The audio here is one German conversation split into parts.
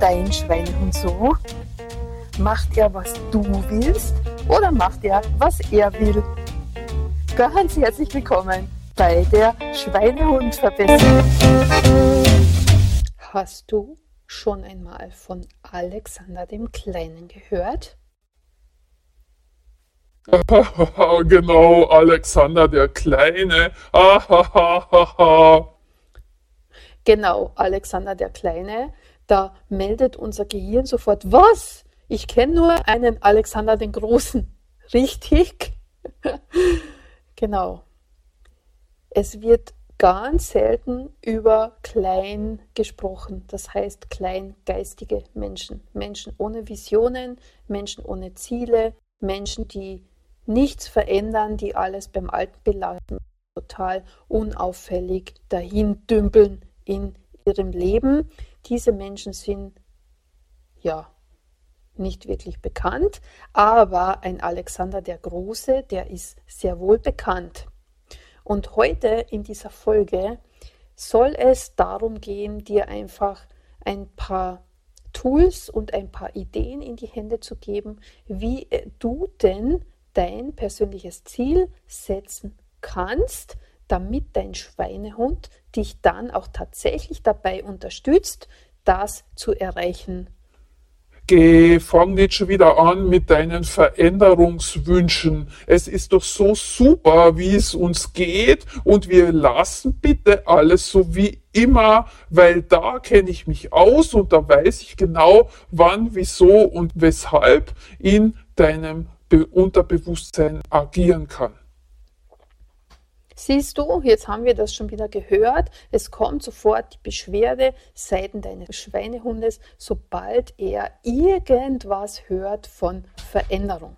dein Schweinehund so? Macht er, was du willst oder macht er, was er will? Ganz herzlich willkommen bei der Schweinehund-Verbesserung. Hast du schon einmal von Alexander dem Kleinen gehört? genau, Alexander der Kleine. genau, Alexander der Kleine. Da meldet unser Gehirn sofort, was? Ich kenne nur einen Alexander den Großen. Richtig? genau. Es wird ganz selten über klein gesprochen, das heißt kleingeistige Menschen, Menschen ohne Visionen, Menschen ohne Ziele, Menschen, die nichts verändern, die alles beim Alten belassen, total unauffällig dahin dümpeln in ihrem Leben. Diese Menschen sind ja nicht wirklich bekannt, aber ein Alexander der Große, der ist sehr wohl bekannt. Und heute in dieser Folge soll es darum gehen, dir einfach ein paar Tools und ein paar Ideen in die Hände zu geben, wie du denn dein persönliches Ziel setzen kannst, damit dein Schweinehund dich dann auch tatsächlich dabei unterstützt, das zu erreichen. Geh, fang nicht schon wieder an mit deinen Veränderungswünschen. Es ist doch so super, wie es uns geht und wir lassen bitte alles so wie immer, weil da kenne ich mich aus und da weiß ich genau, wann, wieso und weshalb in deinem Unterbewusstsein agieren kann. Siehst du, jetzt haben wir das schon wieder gehört. Es kommt sofort die Beschwerde seitens deines Schweinehundes, sobald er irgendwas hört von Veränderung.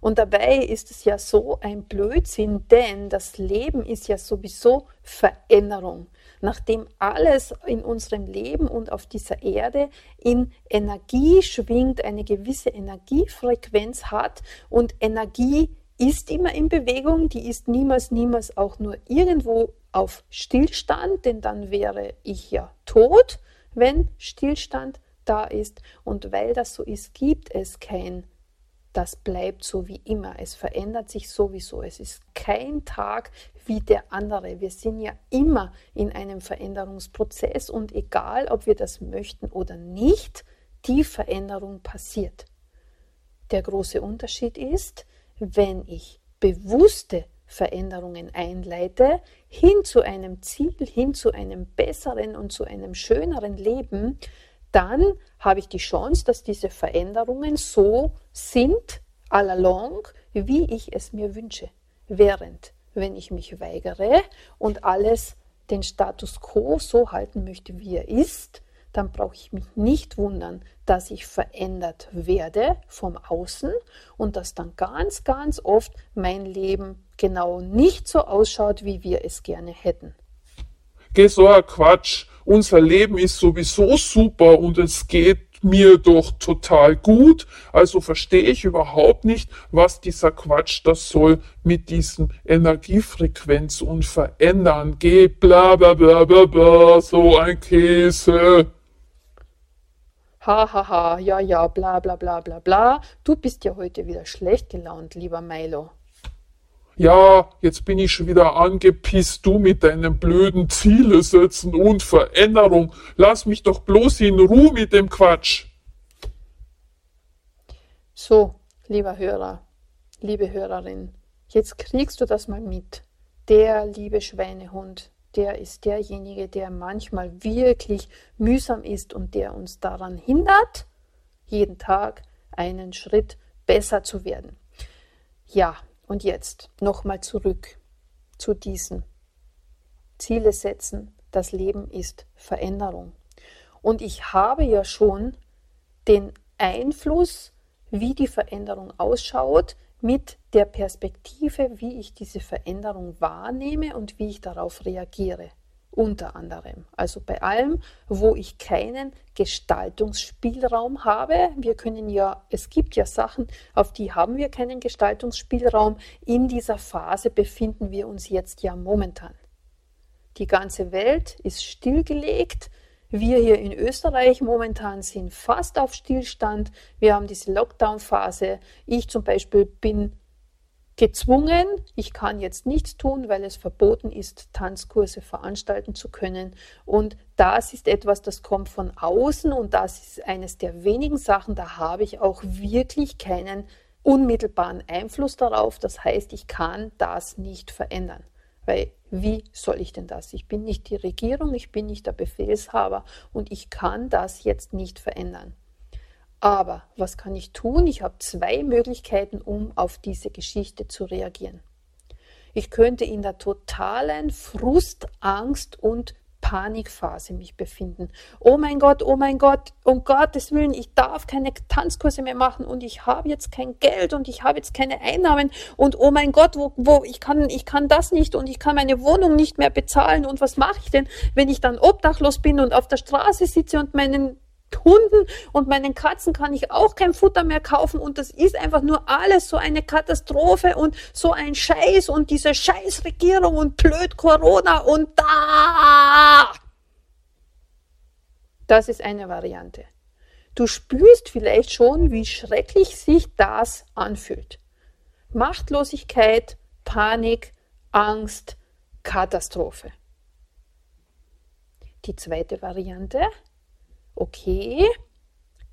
Und dabei ist es ja so ein Blödsinn, denn das Leben ist ja sowieso Veränderung. Nachdem alles in unserem Leben und auf dieser Erde in Energie schwingt, eine gewisse Energiefrequenz hat und Energie ist immer in Bewegung, die ist niemals, niemals auch nur irgendwo auf Stillstand, denn dann wäre ich ja tot, wenn Stillstand da ist. Und weil das so ist, gibt es kein das bleibt so wie immer. Es verändert sich sowieso. Es ist kein Tag wie der andere. Wir sind ja immer in einem Veränderungsprozess und egal, ob wir das möchten oder nicht, die Veränderung passiert. Der große Unterschied ist, wenn ich bewusste Veränderungen einleite, hin zu einem Ziel, hin zu einem besseren und zu einem schöneren Leben, dann habe ich die Chance, dass diese Veränderungen so sind, all along, wie ich es mir wünsche. Während, wenn ich mich weigere und alles den Status quo so halten möchte, wie er ist, dann brauche ich mich nicht wundern, dass ich verändert werde vom Außen und dass dann ganz, ganz oft mein Leben genau nicht so ausschaut, wie wir es gerne hätten. Geh so ein Quatsch unser Leben ist sowieso super und es geht mir doch total gut. Also verstehe ich überhaupt nicht, was dieser Quatsch das soll mit diesem Energiefrequenz und verändern. Geh bla bla bla bla bla, so ein Käse. Ha ha ha, ja ja, bla bla bla bla bla. Du bist ja heute wieder schlecht gelaunt, lieber Milo. Ja, jetzt bin ich schon wieder angepisst, du mit deinen blöden Ziele setzen und Veränderung. Lass mich doch bloß in Ruhe mit dem Quatsch. So, lieber Hörer, liebe Hörerin, jetzt kriegst du das mal mit. Der liebe Schweinehund, der ist derjenige, der manchmal wirklich mühsam ist und der uns daran hindert, jeden Tag einen Schritt besser zu werden. Ja, und jetzt nochmal zurück zu diesen Ziele setzen. Das Leben ist Veränderung. Und ich habe ja schon den Einfluss, wie die Veränderung ausschaut, mit der Perspektive, wie ich diese Veränderung wahrnehme und wie ich darauf reagiere unter anderem. Also bei allem, wo ich keinen Gestaltungsspielraum habe. Wir können ja, es gibt ja Sachen, auf die haben wir keinen Gestaltungsspielraum. In dieser Phase befinden wir uns jetzt ja momentan. Die ganze Welt ist stillgelegt. Wir hier in Österreich momentan sind fast auf Stillstand. Wir haben diese Lockdown-Phase. Ich zum Beispiel bin gezwungen, ich kann jetzt nichts tun, weil es verboten ist, Tanzkurse veranstalten zu können. Und das ist etwas, das kommt von außen und das ist eines der wenigen Sachen, da habe ich auch wirklich keinen unmittelbaren Einfluss darauf. Das heißt, ich kann das nicht verändern. Weil wie soll ich denn das? Ich bin nicht die Regierung, ich bin nicht der Befehlshaber und ich kann das jetzt nicht verändern. Aber was kann ich tun? Ich habe zwei Möglichkeiten, um auf diese Geschichte zu reagieren. Ich könnte in der totalen Frust, Angst und Panikphase mich befinden. Oh mein Gott, oh mein Gott, um Gottes Willen, ich darf keine Tanzkurse mehr machen und ich habe jetzt kein Geld und ich habe jetzt keine Einnahmen und oh mein Gott, wo, wo ich kann, ich kann das nicht und ich kann meine Wohnung nicht mehr bezahlen und was mache ich denn, wenn ich dann obdachlos bin und auf der Straße sitze und meinen Hunden und meinen Katzen kann ich auch kein Futter mehr kaufen und das ist einfach nur alles so eine Katastrophe und so ein Scheiß und diese Scheißregierung und blöd Corona und da. Das ist eine Variante. Du spürst vielleicht schon, wie schrecklich sich das anfühlt. Machtlosigkeit, Panik, Angst, Katastrophe. Die zweite Variante okay,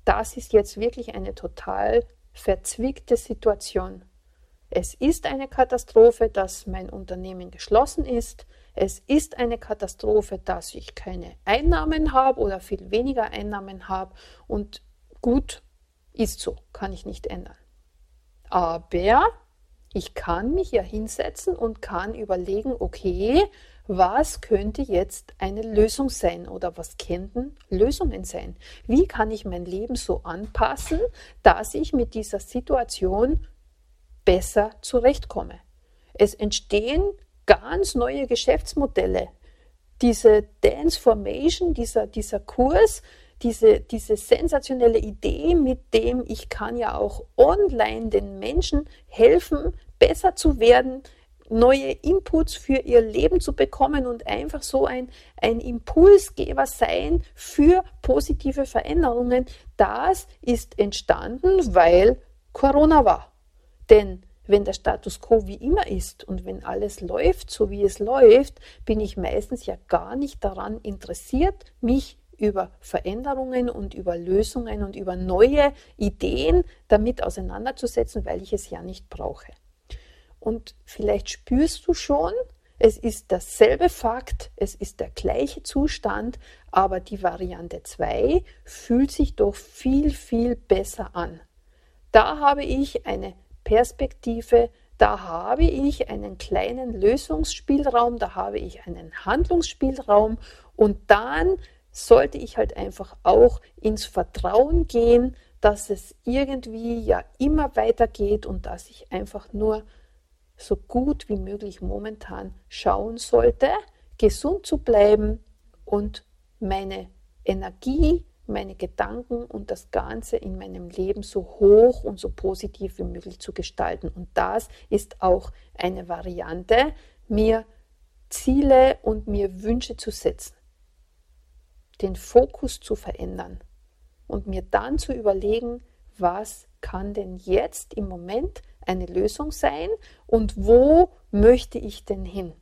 das ist jetzt wirklich eine total verzwickte Situation. Es ist eine Katastrophe, dass mein Unternehmen geschlossen ist. Es ist eine Katastrophe, dass ich keine Einnahmen habe oder viel weniger Einnahmen habe. Und gut, ist so, kann ich nicht ändern. Aber ich kann mich ja hinsetzen und kann überlegen, okay, was könnte jetzt eine Lösung sein oder was könnten Lösungen sein? Wie kann ich mein Leben so anpassen, dass ich mit dieser Situation besser zurechtkomme? Es entstehen ganz neue Geschäftsmodelle. Diese Dance Formation, dieser, dieser Kurs, diese, diese sensationelle Idee, mit dem ich kann ja auch online den Menschen helfen, besser zu werden, neue Inputs für ihr Leben zu bekommen und einfach so ein, ein Impulsgeber sein für positive Veränderungen, das ist entstanden, weil Corona war. Denn wenn der Status quo wie immer ist und wenn alles läuft, so wie es läuft, bin ich meistens ja gar nicht daran interessiert, mich über Veränderungen und über Lösungen und über neue Ideen damit auseinanderzusetzen, weil ich es ja nicht brauche. Und vielleicht spürst du schon, es ist dasselbe Fakt, es ist der gleiche Zustand, aber die Variante 2 fühlt sich doch viel, viel besser an. Da habe ich eine Perspektive, da habe ich einen kleinen Lösungsspielraum, da habe ich einen Handlungsspielraum und dann sollte ich halt einfach auch ins Vertrauen gehen, dass es irgendwie ja immer weitergeht und dass ich einfach nur so gut wie möglich momentan schauen sollte, gesund zu bleiben und meine Energie, meine Gedanken und das Ganze in meinem Leben so hoch und so positiv wie möglich zu gestalten. Und das ist auch eine Variante, mir Ziele und mir Wünsche zu setzen, den Fokus zu verändern und mir dann zu überlegen, was kann denn jetzt im Moment eine Lösung sein und wo möchte ich denn hin?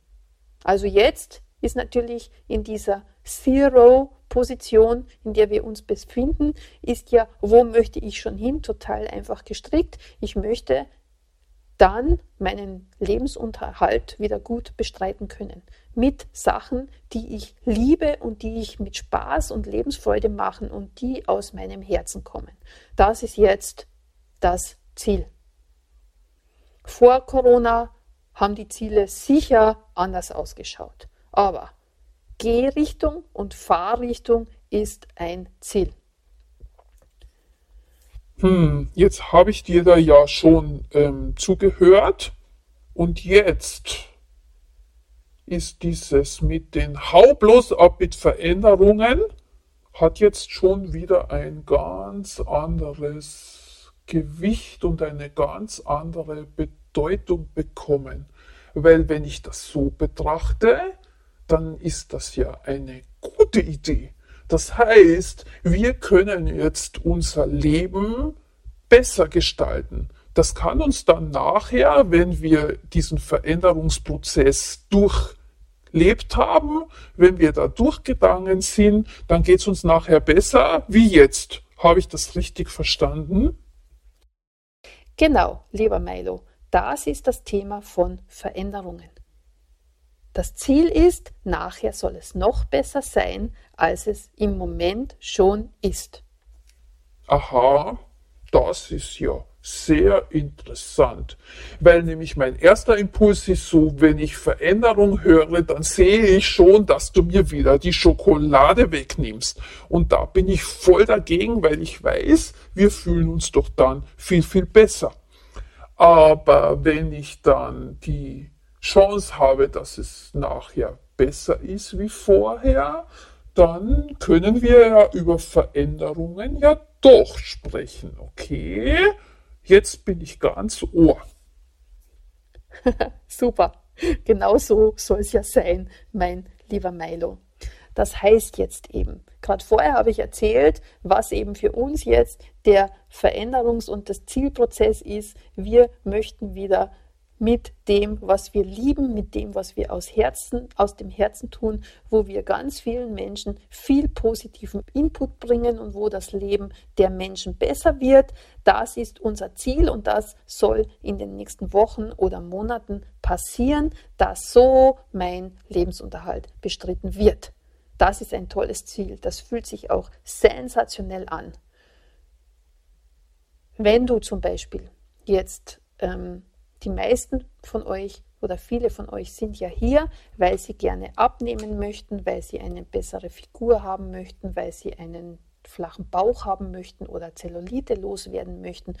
Also jetzt ist natürlich in dieser Zero-Position, in der wir uns befinden, ist ja, wo möchte ich schon hin, total einfach gestrickt. Ich möchte dann meinen Lebensunterhalt wieder gut bestreiten können. Mit Sachen, die ich liebe und die ich mit Spaß und Lebensfreude machen und die aus meinem Herzen kommen. Das ist jetzt das Ziel. Vor Corona haben die Ziele sicher anders ausgeschaut. Aber Gehrichtung und Fahrrichtung ist ein Ziel. Hm, jetzt habe ich dir da ja schon ähm, zugehört und jetzt ist dieses mit den Hau bloß ab mit Veränderungen hat jetzt schon wieder ein ganz anderes Gewicht und eine ganz andere Bedeutung bekommen. Weil wenn ich das so betrachte, dann ist das ja eine gute Idee. Das heißt, wir können jetzt unser Leben besser gestalten. Das kann uns dann nachher, wenn wir diesen Veränderungsprozess durchlebt haben, wenn wir da durchgegangen sind, dann geht es uns nachher besser wie jetzt. Habe ich das richtig verstanden? Genau, lieber Milo, das ist das Thema von Veränderungen. Das Ziel ist, nachher soll es noch besser sein, als es im Moment schon ist. Aha, das ist ja sehr interessant, weil nämlich mein erster Impuls ist so, wenn ich Veränderung höre, dann sehe ich schon, dass du mir wieder die Schokolade wegnimmst. Und da bin ich voll dagegen, weil ich weiß, wir fühlen uns doch dann viel, viel besser. Aber wenn ich dann die Chance habe, dass es nachher besser ist wie vorher, dann können wir ja über Veränderungen ja doch sprechen, okay? Jetzt bin ich ganz Ohr. Super, genau so soll es ja sein, mein lieber Milo. Das heißt jetzt eben, gerade vorher habe ich erzählt, was eben für uns jetzt der Veränderungs- und das Zielprozess ist. Wir möchten wieder mit dem, was wir lieben, mit dem, was wir aus Herzen, aus dem Herzen tun, wo wir ganz vielen Menschen viel positiven Input bringen und wo das Leben der Menschen besser wird. Das ist unser Ziel und das soll in den nächsten Wochen oder Monaten passieren, dass so mein Lebensunterhalt bestritten wird. Das ist ein tolles Ziel. Das fühlt sich auch sensationell an. Wenn du zum Beispiel jetzt ähm, die meisten von euch oder viele von euch sind ja hier, weil sie gerne abnehmen möchten, weil sie eine bessere Figur haben möchten, weil sie einen flachen Bauch haben möchten oder Zellulite loswerden möchten.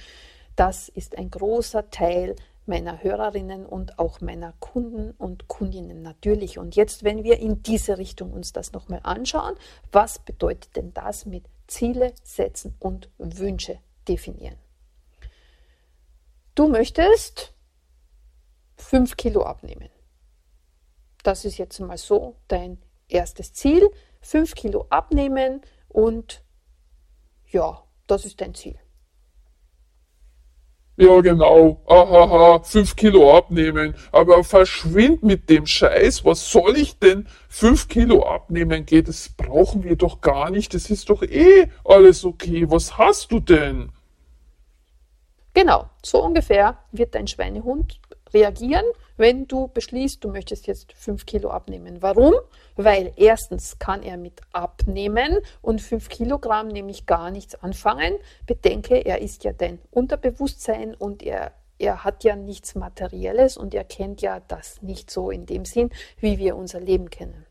Das ist ein großer Teil meiner Hörerinnen und auch meiner Kunden und Kundinnen natürlich. Und jetzt, wenn wir in diese Richtung uns das nochmal anschauen, was bedeutet denn das mit Ziele setzen und Wünsche definieren? Du möchtest 5 Kilo abnehmen. Das ist jetzt mal so dein erstes Ziel. 5 Kilo abnehmen und ja, das ist dein Ziel. Ja, genau. Ahaha, 5 Kilo abnehmen. Aber verschwind mit dem Scheiß. Was soll ich denn 5 Kilo abnehmen? Geht, das brauchen wir doch gar nicht. Das ist doch eh alles okay. Was hast du denn? Genau, so ungefähr wird dein Schweinehund reagieren, wenn du beschließt, du möchtest jetzt 5 Kilo abnehmen. Warum? Weil erstens kann er mit abnehmen und 5 Kilogramm nämlich gar nichts anfangen. Bedenke, er ist ja dein Unterbewusstsein und er, er hat ja nichts Materielles und er kennt ja das nicht so in dem Sinn, wie wir unser Leben kennen.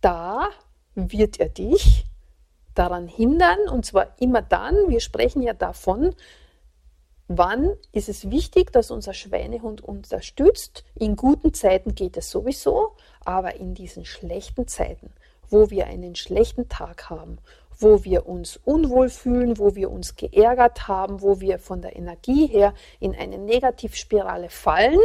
Da wird er dich daran hindern, und zwar immer dann, wir sprechen ja davon, Wann ist es wichtig, dass unser Schweinehund unterstützt? In guten Zeiten geht es sowieso, aber in diesen schlechten Zeiten, wo wir einen schlechten Tag haben, wo wir uns unwohl fühlen, wo wir uns geärgert haben, wo wir von der Energie her in eine Negativspirale fallen,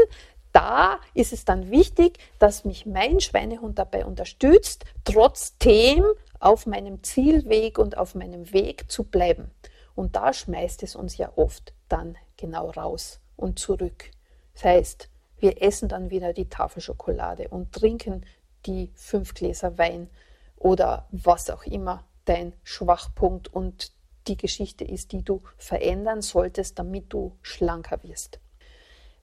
da ist es dann wichtig, dass mich mein Schweinehund dabei unterstützt, trotzdem auf meinem Zielweg und auf meinem Weg zu bleiben. Und da schmeißt es uns ja oft dann genau raus und zurück. Das heißt, wir essen dann wieder die Tafel Schokolade und trinken die fünf Gläser Wein oder was auch immer dein Schwachpunkt und die Geschichte ist, die du verändern solltest, damit du schlanker wirst.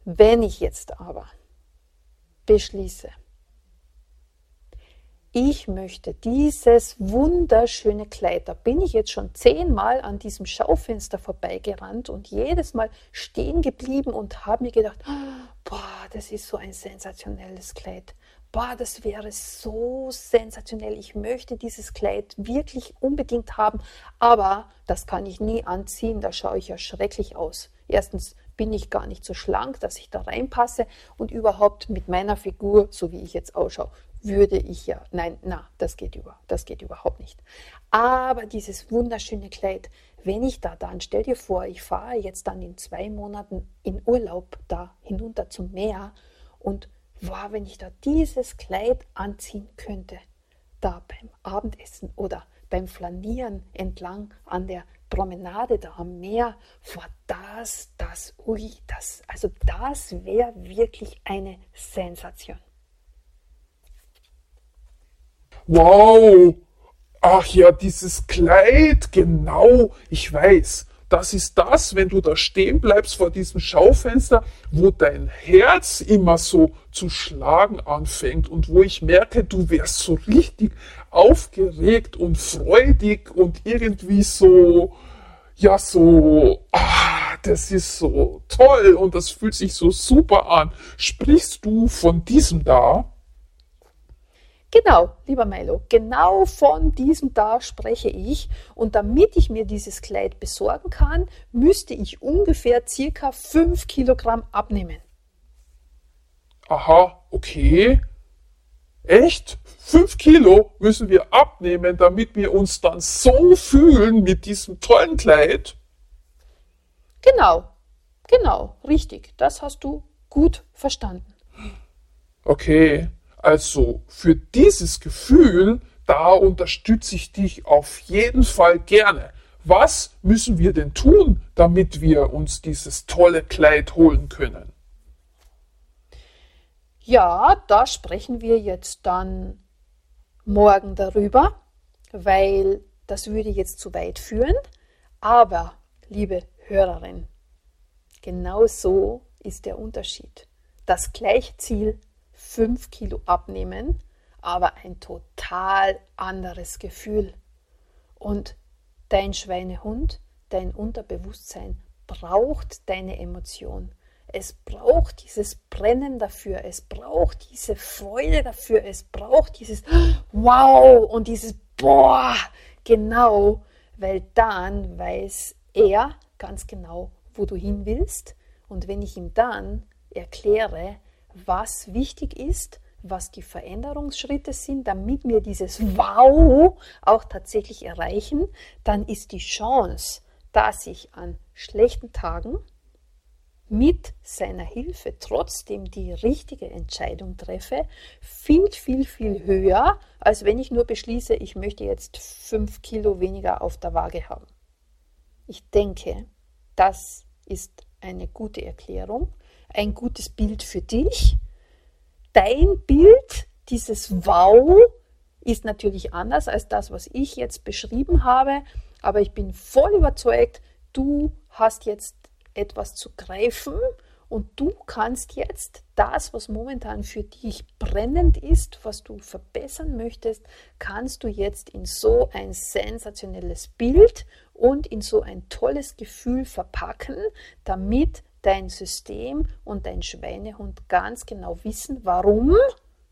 Wenn ich jetzt aber beschließe, ich möchte dieses wunderschöne Kleid. Da bin ich jetzt schon zehnmal an diesem Schaufenster vorbeigerannt und jedes Mal stehen geblieben und habe mir gedacht, boah, das ist so ein sensationelles Kleid. Boah, das wäre so sensationell. Ich möchte dieses Kleid wirklich unbedingt haben, aber das kann ich nie anziehen. Da schaue ich ja schrecklich aus. Erstens bin ich gar nicht so schlank, dass ich da reinpasse und überhaupt mit meiner Figur, so wie ich jetzt ausschaue, würde ich ja, nein, na, das geht über, das geht überhaupt nicht. Aber dieses wunderschöne Kleid, wenn ich da dann, stell dir vor, ich fahre jetzt dann in zwei Monaten in Urlaub da hinunter zum Meer und wow, wenn ich da dieses Kleid anziehen könnte, da beim Abendessen oder beim Flanieren entlang an der Promenade da am Meer, vor das, das, ui, das, also das wäre wirklich eine Sensation. Wow! Ach ja, dieses Kleid, genau, ich weiß. Das ist das, wenn du da stehen bleibst vor diesem Schaufenster, wo dein Herz immer so zu schlagen anfängt und wo ich merke, du wärst so richtig aufgeregt und freudig und irgendwie so, ja, so, ah, das ist so toll und das fühlt sich so super an. Sprichst du von diesem da? Genau, lieber Milo, genau von diesem da spreche ich. Und damit ich mir dieses Kleid besorgen kann, müsste ich ungefähr circa 5 Kilogramm abnehmen. Aha, okay. Echt? 5 Kilo müssen wir abnehmen, damit wir uns dann so fühlen mit diesem tollen Kleid? Genau, genau, richtig. Das hast du gut verstanden. Okay, also für dieses Gefühl, da unterstütze ich dich auf jeden Fall gerne. Was müssen wir denn tun, damit wir uns dieses tolle Kleid holen können? Ja, da sprechen wir jetzt dann morgen darüber, weil das würde jetzt zu weit führen. Aber, liebe Hörerin, genau so ist der Unterschied. Das gleiche Ziel 5 Kilo abnehmen, aber ein total anderes Gefühl. Und dein Schweinehund, dein Unterbewusstsein braucht deine Emotion. Es braucht dieses Brennen dafür, es braucht diese Freude dafür, es braucht dieses Wow und dieses Boah, genau, weil dann weiß er ganz genau, wo du hin willst. Und wenn ich ihm dann erkläre, was wichtig ist, was die Veränderungsschritte sind, damit wir dieses Wow auch tatsächlich erreichen, dann ist die Chance, dass ich an schlechten Tagen mit seiner Hilfe trotzdem die richtige Entscheidung treffe, viel, viel, viel höher, als wenn ich nur beschließe, ich möchte jetzt fünf Kilo weniger auf der Waage haben. Ich denke, das ist eine gute Erklärung ein gutes Bild für dich. Dein Bild, dieses Wow, ist natürlich anders als das, was ich jetzt beschrieben habe, aber ich bin voll überzeugt, du hast jetzt etwas zu greifen und du kannst jetzt das, was momentan für dich brennend ist, was du verbessern möchtest, kannst du jetzt in so ein sensationelles Bild und in so ein tolles Gefühl verpacken, damit dein System und dein Schweinehund ganz genau wissen, warum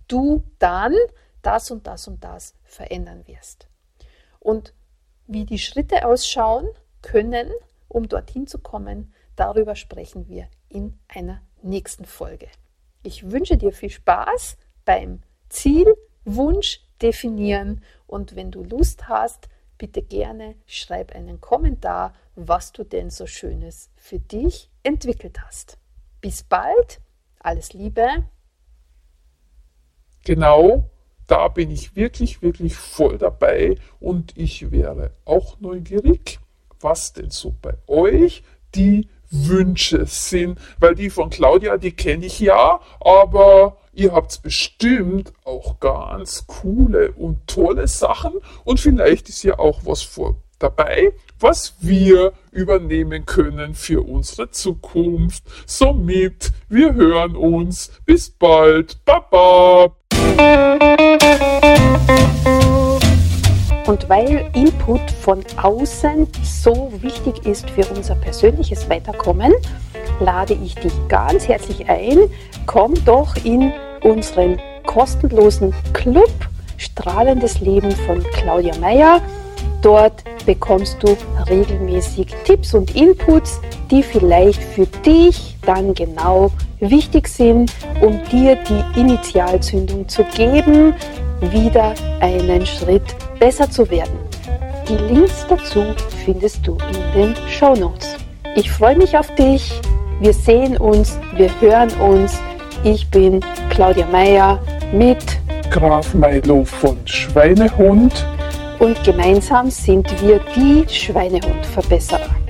du dann das und das und das verändern wirst. Und wie die Schritte ausschauen können, um dorthin zu kommen, darüber sprechen wir in einer nächsten Folge. Ich wünsche dir viel Spaß beim Ziel, Wunsch definieren und wenn du Lust hast, bitte gerne schreib einen Kommentar, was du denn so Schönes für dich entwickelt hast. Bis bald, alles Liebe. Genau, da bin ich wirklich, wirklich voll dabei und ich wäre auch neugierig, was denn so bei euch die Wünsche sind, weil die von Claudia, die kenne ich ja, aber ihr habt bestimmt auch ganz coole und tolle Sachen und vielleicht ist ja auch was vor dabei, was wir übernehmen können für unsere Zukunft. Somit, wir hören uns. Bis bald. Baba. Und weil Input von außen so wichtig ist für unser persönliches Weiterkommen, lade ich dich ganz herzlich ein. Komm doch in unseren kostenlosen Club Strahlendes Leben von Claudia Meyer. Dort bekommst du regelmäßig Tipps und Inputs, die vielleicht für dich dann genau wichtig sind, um dir die Initialzündung zu geben, wieder einen Schritt besser zu werden. Die Links dazu findest du in den Show Notes. Ich freue mich auf dich. Wir sehen uns, wir hören uns. Ich bin Claudia Meyer mit Graf Milo von Schweinehund und gemeinsam sind wir die Schweinehundverbesserer.